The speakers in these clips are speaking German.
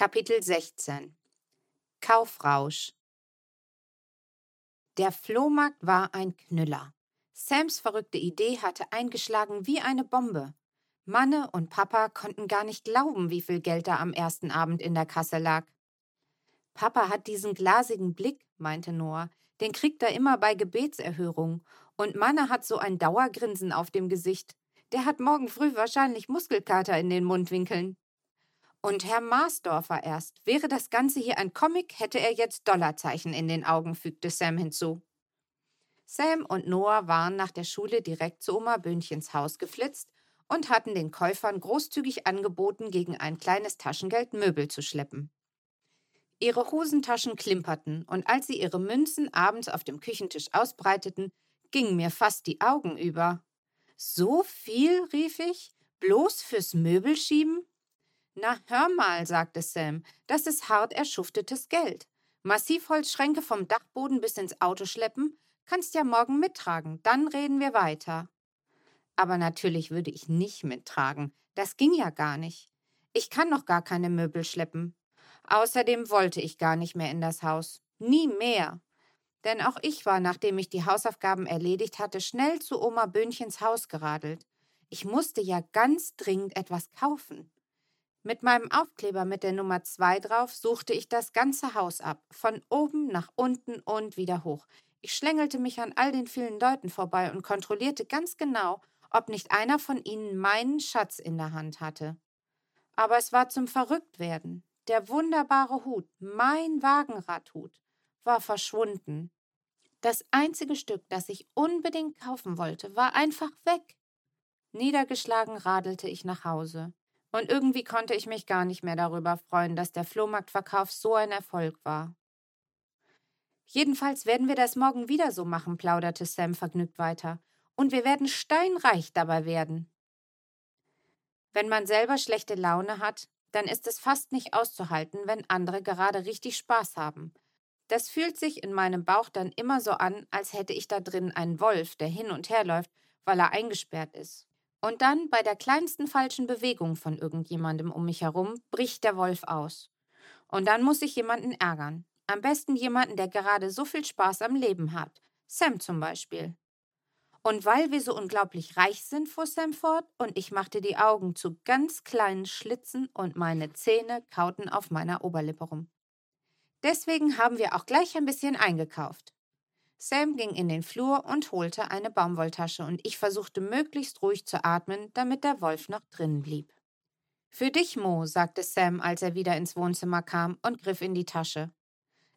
Kapitel 16 Kaufrausch Der Flohmarkt war ein Knüller. Sams verrückte Idee hatte eingeschlagen wie eine Bombe. Manne und Papa konnten gar nicht glauben, wie viel Geld da am ersten Abend in der Kasse lag. Papa hat diesen glasigen Blick, meinte Noah, den kriegt er immer bei Gebetserhörung. Und Manne hat so ein Dauergrinsen auf dem Gesicht. Der hat morgen früh wahrscheinlich Muskelkater in den Mundwinkeln. Und Herr Marsdorfer erst. Wäre das Ganze hier ein Comic, hätte er jetzt Dollarzeichen in den Augen, fügte Sam hinzu. Sam und Noah waren nach der Schule direkt zu Oma Böhnchens Haus geflitzt und hatten den Käufern großzügig angeboten, gegen ein kleines Taschengeld Möbel zu schleppen. Ihre Hosentaschen klimperten, und als sie ihre Münzen abends auf dem Küchentisch ausbreiteten, gingen mir fast die Augen über. So viel, rief ich, bloß fürs Möbelschieben? Na, hör mal, sagte Sam, das ist hart erschuftetes Geld. Massivholzschränke vom Dachboden bis ins Auto schleppen, kannst ja morgen mittragen, dann reden wir weiter. Aber natürlich würde ich nicht mittragen, das ging ja gar nicht. Ich kann noch gar keine Möbel schleppen. Außerdem wollte ich gar nicht mehr in das Haus. Nie mehr. Denn auch ich war, nachdem ich die Hausaufgaben erledigt hatte, schnell zu Oma Böhnchens Haus geradelt. Ich musste ja ganz dringend etwas kaufen. Mit meinem Aufkleber mit der Nummer 2 drauf suchte ich das ganze Haus ab, von oben nach unten und wieder hoch. Ich schlängelte mich an all den vielen Leuten vorbei und kontrollierte ganz genau, ob nicht einer von ihnen meinen Schatz in der Hand hatte. Aber es war zum Verrücktwerden. Der wunderbare Hut, mein Wagenradhut, war verschwunden. Das einzige Stück, das ich unbedingt kaufen wollte, war einfach weg. Niedergeschlagen radelte ich nach Hause. Und irgendwie konnte ich mich gar nicht mehr darüber freuen, dass der Flohmarktverkauf so ein Erfolg war. Jedenfalls werden wir das morgen wieder so machen, plauderte Sam vergnügt weiter. Und wir werden steinreich dabei werden. Wenn man selber schlechte Laune hat, dann ist es fast nicht auszuhalten, wenn andere gerade richtig Spaß haben. Das fühlt sich in meinem Bauch dann immer so an, als hätte ich da drin einen Wolf, der hin und her läuft, weil er eingesperrt ist. Und dann, bei der kleinsten falschen Bewegung von irgendjemandem um mich herum, bricht der Wolf aus. Und dann muss ich jemanden ärgern. Am besten jemanden, der gerade so viel Spaß am Leben hat. Sam zum Beispiel. Und weil wir so unglaublich reich sind, fuhr Sam fort, und ich machte die Augen zu ganz kleinen Schlitzen und meine Zähne kauten auf meiner Oberlippe rum. Deswegen haben wir auch gleich ein bisschen eingekauft. Sam ging in den Flur und holte eine Baumwolltasche, und ich versuchte möglichst ruhig zu atmen, damit der Wolf noch drin blieb. Für dich, Mo, sagte Sam, als er wieder ins Wohnzimmer kam und griff in die Tasche.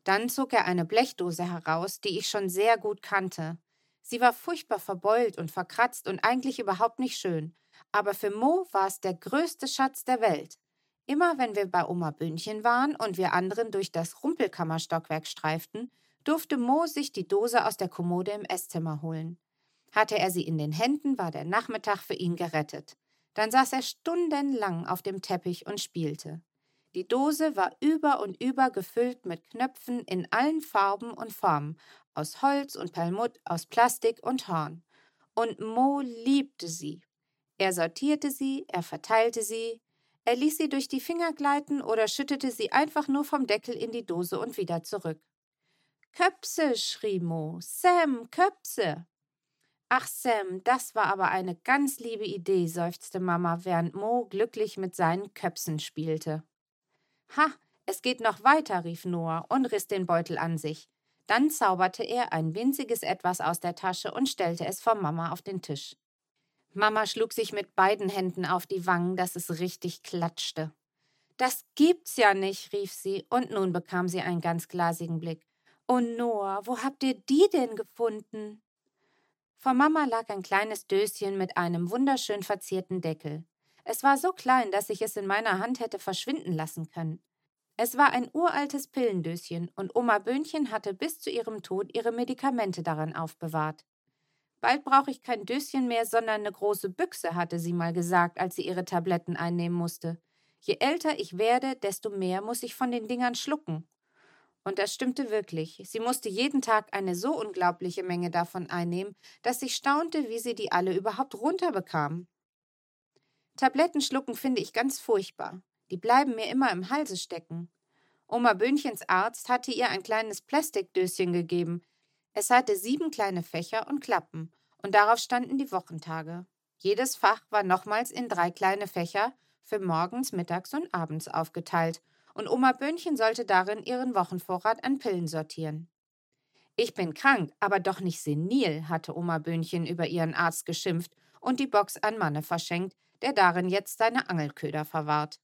Dann zog er eine Blechdose heraus, die ich schon sehr gut kannte. Sie war furchtbar verbeult und verkratzt und eigentlich überhaupt nicht schön, aber für Mo war es der größte Schatz der Welt. Immer wenn wir bei Oma Bündchen waren und wir anderen durch das Rumpelkammerstockwerk streiften, durfte Mo sich die Dose aus der Kommode im Esszimmer holen. Hatte er sie in den Händen, war der Nachmittag für ihn gerettet. Dann saß er stundenlang auf dem Teppich und spielte. Die Dose war über und über gefüllt mit Knöpfen in allen Farben und Formen, aus Holz und Perlmutt, aus Plastik und Horn. Und Mo liebte sie. Er sortierte sie, er verteilte sie, er ließ sie durch die Finger gleiten oder schüttete sie einfach nur vom Deckel in die Dose und wieder zurück. Köpse, schrie Mo. Sam, Köpse. Ach, Sam, das war aber eine ganz liebe Idee, seufzte Mama, während Mo glücklich mit seinen Köpsen spielte. Ha, es geht noch weiter, rief Noah und riss den Beutel an sich. Dann zauberte er ein winziges Etwas aus der Tasche und stellte es vor Mama auf den Tisch. Mama schlug sich mit beiden Händen auf die Wangen, dass es richtig klatschte. Das gibt's ja nicht, rief sie, und nun bekam sie einen ganz glasigen Blick. Oh Noah, wo habt ihr die denn gefunden? Vor Mama lag ein kleines Döschen mit einem wunderschön verzierten Deckel. Es war so klein, dass ich es in meiner Hand hätte verschwinden lassen können. Es war ein uraltes Pillendöschen und Oma Böhnchen hatte bis zu ihrem Tod ihre Medikamente daran aufbewahrt. Bald brauche ich kein Döschen mehr, sondern eine große Büchse, hatte sie mal gesagt, als sie ihre Tabletten einnehmen musste. Je älter ich werde, desto mehr muss ich von den Dingern schlucken. Und das stimmte wirklich. Sie musste jeden Tag eine so unglaubliche Menge davon einnehmen, dass ich staunte, wie sie die alle überhaupt runterbekam. Tabletten schlucken finde ich ganz furchtbar. Die bleiben mir immer im Halse stecken. Oma Böhnchens Arzt hatte ihr ein kleines Plastikdöschen gegeben. Es hatte sieben kleine Fächer und Klappen, und darauf standen die Wochentage. Jedes Fach war nochmals in drei kleine Fächer für morgens, mittags und abends aufgeteilt, und Oma Böhnchen sollte darin ihren Wochenvorrat an Pillen sortieren. Ich bin krank, aber doch nicht senil, hatte Oma Böhnchen über ihren Arzt geschimpft und die Box an Manne verschenkt, der darin jetzt seine Angelköder verwahrt.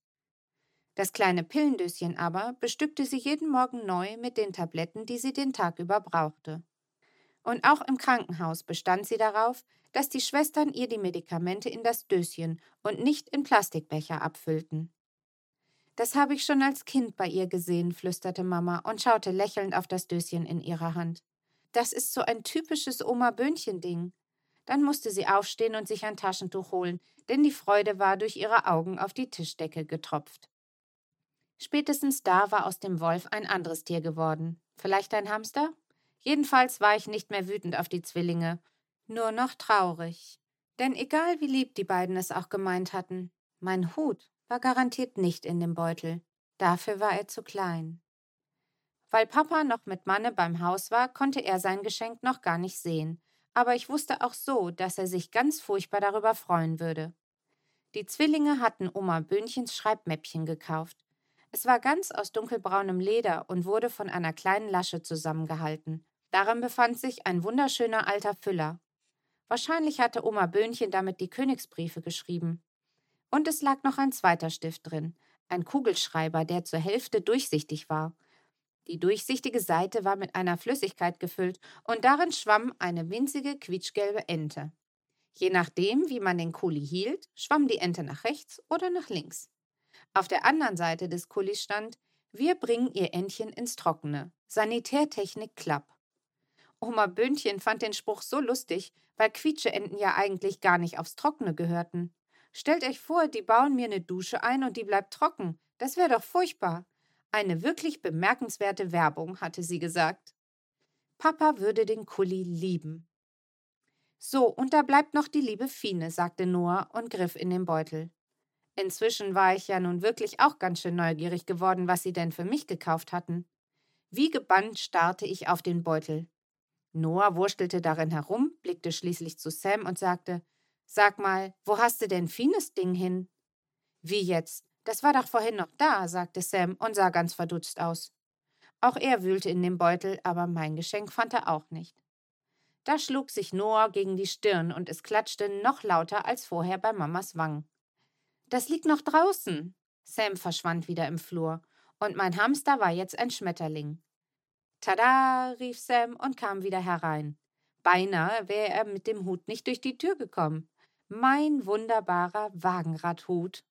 Das kleine Pillendöschen aber bestückte sie jeden Morgen neu mit den Tabletten, die sie den Tag über brauchte. Und auch im Krankenhaus bestand sie darauf, dass die Schwestern ihr die Medikamente in das Döschen und nicht in Plastikbecher abfüllten. Das habe ich schon als Kind bei ihr gesehen, flüsterte Mama und schaute lächelnd auf das Döschen in ihrer Hand. Das ist so ein typisches Oma-Böhnchen-Ding. Dann musste sie aufstehen und sich ein Taschentuch holen, denn die Freude war durch ihre Augen auf die Tischdecke getropft. Spätestens da war aus dem Wolf ein anderes Tier geworden. Vielleicht ein Hamster? Jedenfalls war ich nicht mehr wütend auf die Zwillinge, nur noch traurig. Denn egal wie lieb die beiden es auch gemeint hatten, mein Hut war garantiert nicht in dem Beutel. Dafür war er zu klein. Weil Papa noch mit Manne beim Haus war, konnte er sein Geschenk noch gar nicht sehen, aber ich wusste auch so, dass er sich ganz furchtbar darüber freuen würde. Die Zwillinge hatten Oma Böhnchens Schreibmäppchen gekauft. Es war ganz aus dunkelbraunem Leder und wurde von einer kleinen Lasche zusammengehalten. Darin befand sich ein wunderschöner alter Füller. Wahrscheinlich hatte Oma Böhnchen damit die Königsbriefe geschrieben. Und es lag noch ein zweiter Stift drin, ein Kugelschreiber, der zur Hälfte durchsichtig war. Die durchsichtige Seite war mit einer Flüssigkeit gefüllt und darin schwamm eine winzige quietschgelbe Ente. Je nachdem, wie man den Kuli hielt, schwamm die Ente nach rechts oder nach links. Auf der anderen Seite des Kulis stand: Wir bringen Ihr Entchen ins Trockene. Sanitärtechnik Klapp. Oma Böhnchen fand den Spruch so lustig, weil Quietscheenten ja eigentlich gar nicht aufs Trockene gehörten. Stellt euch vor, die bauen mir eine Dusche ein und die bleibt trocken. Das wäre doch furchtbar. Eine wirklich bemerkenswerte Werbung, hatte sie gesagt. Papa würde den Kulli lieben. So, und da bleibt noch die liebe Fine, sagte Noah und griff in den Beutel. Inzwischen war ich ja nun wirklich auch ganz schön neugierig geworden, was sie denn für mich gekauft hatten. Wie gebannt starrte ich auf den Beutel. Noah wurstelte darin herum, blickte schließlich zu Sam und sagte: Sag mal, wo hast du denn Fines Ding hin? Wie jetzt? Das war doch vorhin noch da, sagte Sam und sah ganz verdutzt aus. Auch er wühlte in dem Beutel, aber mein Geschenk fand er auch nicht. Da schlug sich Noah gegen die Stirn und es klatschte noch lauter als vorher bei Mamas Wangen. Das liegt noch draußen. Sam verschwand wieder im Flur, und mein Hamster war jetzt ein Schmetterling. Tada, rief Sam und kam wieder herein. Beinahe wäre er mit dem Hut nicht durch die Tür gekommen. Mein wunderbarer Wagenradhut.